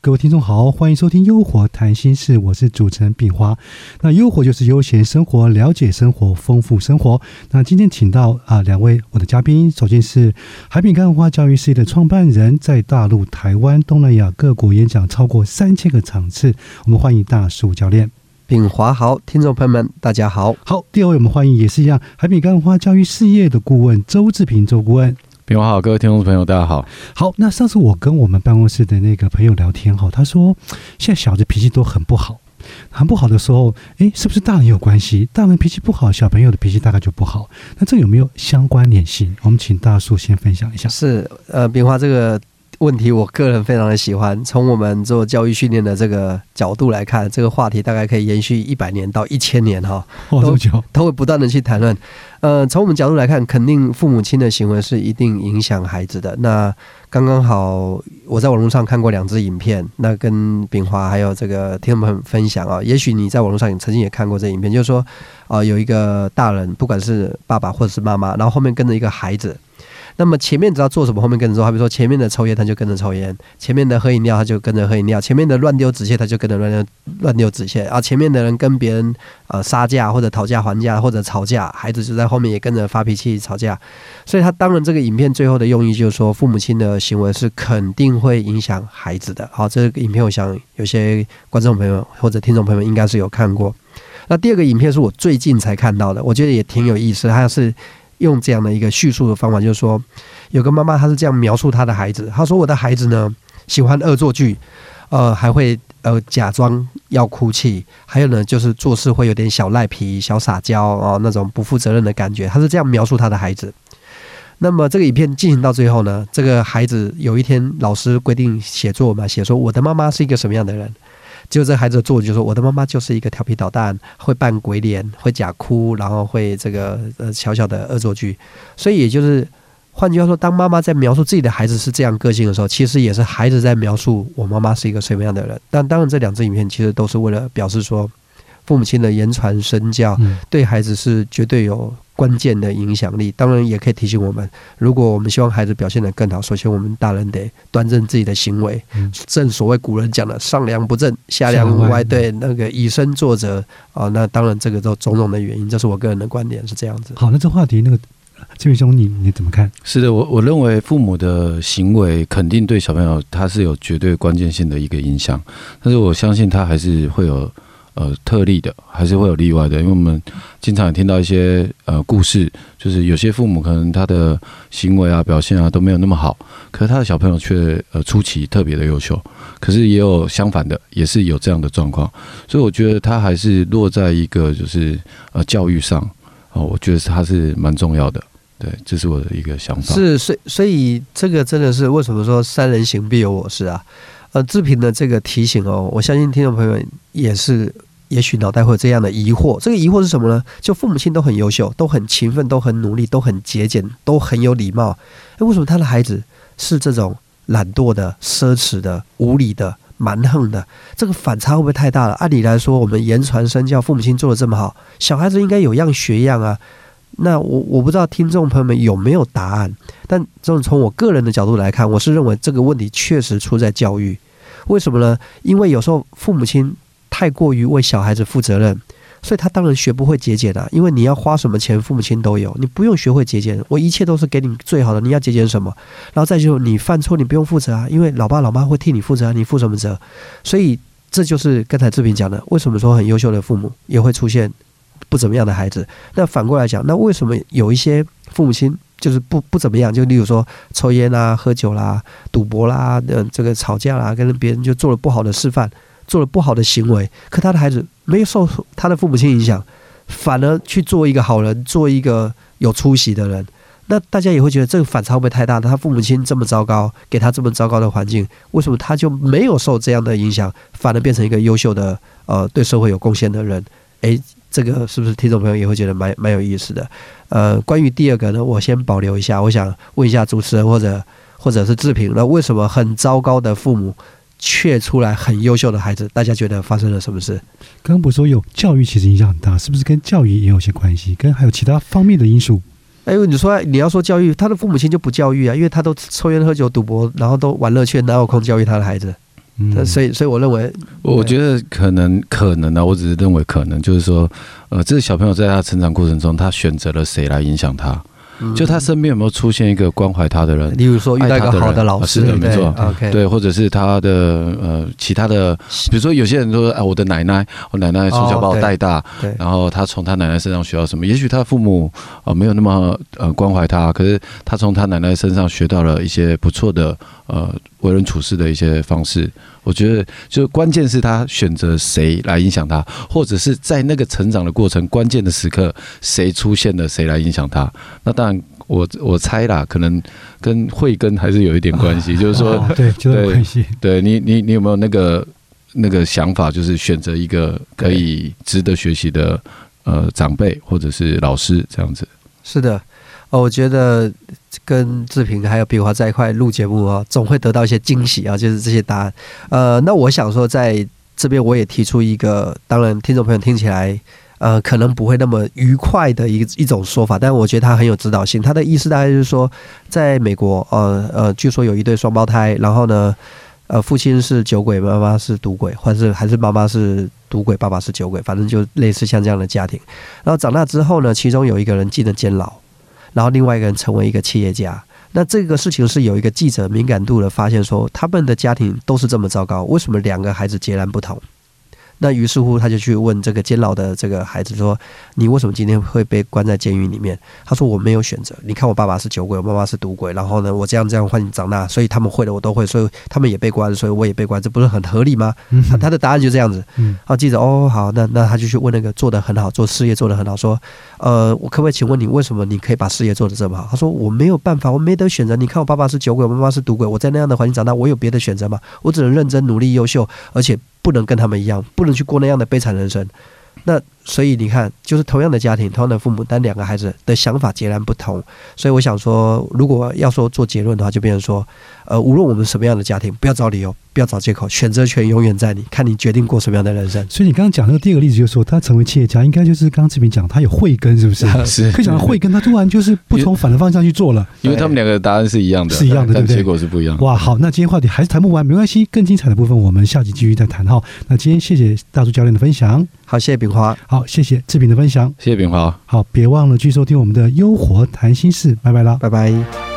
各位听众好，欢迎收听《优活谈心事》，我是主持人炳华。那优活就是悠闲生活，了解生活，丰富生活。那今天请到啊两位我的嘉宾，首先是海饼干文化教育事业的创办人，在大陆、台湾、东南亚各国演讲超过三千个场次。我们欢迎大树教练。炳华好，听众朋友们大家好。好，第二位我们欢迎也是一样海米干花教育事业的顾问周志平周顾问。平华好，各位听众朋友，大家好。好，那上次我跟我们办公室的那个朋友聊天哈，他说现在小孩子脾气都很不好，很不好的时候，诶，是不是大人有关系？大人脾气不好，小朋友的脾气大概就不好。那这有没有相关联性？我们请大叔先分享一下。是，呃，平华这个。问题，我个人非常的喜欢。从我们做教育训练的这个角度来看，这个话题大概可以延续一百年到一千年哈，都都会不断的去谈论。呃，从我们角度来看，肯定父母亲的行为是一定影响孩子的。那刚刚好，我在网络上看过两支影片，那跟炳华还有这个听众们分享啊。也许你在网络上也曾经也看过这影片，就是说，啊，有一个大人，不管是爸爸或者是妈妈，然后后面跟着一个孩子。那么前面只要做什么，后面跟着做。好比说，前面的抽烟，他就跟着抽烟；前面的喝饮料，他就跟着喝饮料；前面的乱丢纸屑，他就跟着乱丢乱丢纸屑。啊，前面的人跟别人呃杀价或者讨价还价或者吵架，孩子就在后面也跟着发脾气吵架。所以，他当然这个影片最后的用意就是说，父母亲的行为是肯定会影响孩子的。好，这个影片我想有些观众朋友或者听众朋友应该是有看过。那第二个影片是我最近才看到的，我觉得也挺有意思，它是。用这样的一个叙述的方法，就是说，有个妈妈，她是这样描述她的孩子。她说：“我的孩子呢，喜欢恶作剧，呃，还会呃假装要哭泣，还有呢，就是做事会有点小赖皮、小撒娇哦，那种不负责任的感觉。”她是这样描述她的孩子。那么这个影片进行到最后呢，这个孩子有一天老师规定写作嘛，写说我的妈妈是一个什么样的人。就这孩子的作就说，我的妈妈就是一个调皮捣蛋，会扮鬼脸，会假哭，然后会这个呃小小的恶作剧。所以也就是换句话说，当妈妈在描述自己的孩子是这样个性的时候，其实也是孩子在描述我妈妈是一个什么样的人。但当然，这两支影片其实都是为了表示说。父母亲的言传身教，对孩子是绝对有关键的影响力。当然，也可以提醒我们，如果我们希望孩子表现得更好，首先我们大人得端正自己的行为。正所谓古人讲的“上梁不正，下梁歪”，对那个以身作则啊。那当然，这个都种种的原因，这是我个人的观点是这样子。好，那这话题，那个这位兄，你你怎么看？是的，我我认为父母的行为肯定对小朋友他是有绝对关键性的一个影响，但是我相信他还是会有。呃，特例的还是会有例外的，因为我们经常听到一些呃故事，就是有些父母可能他的行为啊、表现啊都没有那么好，可是他的小朋友却呃出奇特别的优秀。可是也有相反的，也是有这样的状况，所以我觉得他还是落在一个就是呃教育上哦，我觉得他是蛮重要的。对，这是我的一个想法。是，所以所以这个真的是为什么说三人行必有我师啊？呃，志平的这个提醒哦，我相信听众朋友也是，也许脑袋会有这样的疑惑。这个疑惑是什么呢？就父母亲都很优秀，都很勤奋，都很努力，都很节俭，都很有礼貌。哎，为什么他的孩子是这种懒惰的、奢侈的、无理的、蛮横的？这个反差会不会太大了？按理来说，我们言传身教，父母亲做的这么好，小孩子应该有样学样啊。那我我不知道听众朋友们有没有答案，但这种从我个人的角度来看，我是认为这个问题确实出在教育。为什么呢？因为有时候父母亲太过于为小孩子负责任，所以他当然学不会节俭的。因为你要花什么钱，父母亲都有，你不用学会节俭，我一切都是给你最好的。你要节俭什么？然后再就是你犯错，你不用负责啊，因为老爸老妈会替你负责，你负什么责？所以这就是刚才志平讲的，为什么说很优秀的父母也会出现。不怎么样的孩子，那反过来讲，那为什么有一些父母亲就是不不怎么样？就例如说抽烟啦、喝酒啦、赌博啦、呃这个吵架啦，跟别人就做了不好的示范，做了不好的行为，可他的孩子没有受他的父母亲影响，反而去做一个好人，做一个有出息的人，那大家也会觉得这个反差会不会太大？他父母亲这么糟糕，给他这么糟糕的环境，为什么他就没有受这样的影响，反而变成一个优秀的呃对社会有贡献的人？诶。这个是不是听众朋友也会觉得蛮蛮有意思的？呃，关于第二个呢，我先保留一下。我想问一下主持人或者或者是志平，那为什么很糟糕的父母却出来很优秀的孩子，大家觉得发生了什么事？刚刚不是说有教育其实影响很大，是不是跟教育也有些关系？跟还有其他方面的因素？哎，你说你要说教育，他的父母亲就不教育啊，因为他都抽烟喝酒赌博，然后都玩乐圈，哪有空教育他的孩子？嗯，所以，所以我认为，我觉得可能可能呢，我只是认为可能，就是说，呃，这个小朋友在他成长过程中，他选择了谁来影响他？就他身边有没有出现一个关怀他的人？例如说遇到一个好的老师，是的，没错，OK，对，或者是他的呃其他的，比如说有些人说，哎，我的奶奶，我奶奶从小把我带大，对，然后他从他奶奶身上学到什么？也许他父母啊没有那么呃关怀他，可是他从他奶奶身上学到了一些不错的呃为人处事的一些方式。我觉得，就关键是他选择谁来影响他，或者是在那个成长的过程关键的时刻，谁出现了，谁来影响他。那当然，我我猜啦，可能跟慧根还是有一点关系。就是说，对，就有关系。对你，你你有没有那个那个想法，就是选择一个可以值得学习的呃长辈或者是老师这样子？是的。哦，我觉得跟志平还有比华在一块录节目啊，总会得到一些惊喜啊，就是这些答案。呃，那我想说，在这边我也提出一个，当然听众朋友听起来呃可能不会那么愉快的一一种说法，但我觉得它很有指导性。他的意思大概就是说，在美国，呃呃，据说有一对双胞胎，然后呢，呃，父亲是酒鬼，妈妈是赌鬼，或者是还是妈妈是赌鬼，爸爸是酒鬼，反正就类似像这样的家庭。然后长大之后呢，其中有一个人进了监牢。然后另外一个人成为一个企业家，那这个事情是有一个记者敏感度的发现，说他们的家庭都是这么糟糕，为什么两个孩子截然不同？那于是乎，他就去问这个监牢的这个孩子说：“你为什么今天会被关在监狱里面？”他说：“我没有选择。你看，我爸爸是酒鬼，我妈妈是赌鬼，然后呢，我这样这样换你长大，所以他们会的我都会，所以他们也被关，所以我也被关，这不是很合理吗？”他他的答案就这样子。好，记者哦，好，那那他就去问那个做的很好，做事业做的很好，说：“呃，我可不可以请问你，为什么你可以把事业做得这么好？”他说：“我没有办法，我没得选择。你看，我爸爸是酒鬼，我妈妈是赌鬼，我在那样的环境长大，我有别的选择吗？我只能认真努力、优秀，而且。”不能跟他们一样，不能去过那样的悲惨人生。那所以你看，就是同样的家庭，同样的父母，但两个孩子的想法截然不同。所以我想说，如果要说做结论的话，就变成说，呃，无论我们什么样的家庭，不要找理由。不要找借口，选择权永远在你，看你决定过什么样的人生。所以你刚刚讲那个第二个例子，就是说他成为企业家，应该就是刚刚志平讲，他有慧根，是不是？是。可以讲慧根，他突然就是不从反的方向去做了。因为他们两个答案是一样的，是一样的，对不对？结果是不一样的。哇，好，那今天话题还是谈不完，没关系，更精彩的部分我们下集继续再谈哈。那今天谢谢大叔教练的分享，好，谢谢炳华，好，谢谢志平的分享，谢谢炳华，好，别忘了继续收听我们的优活谈心事，拜拜啦，拜拜。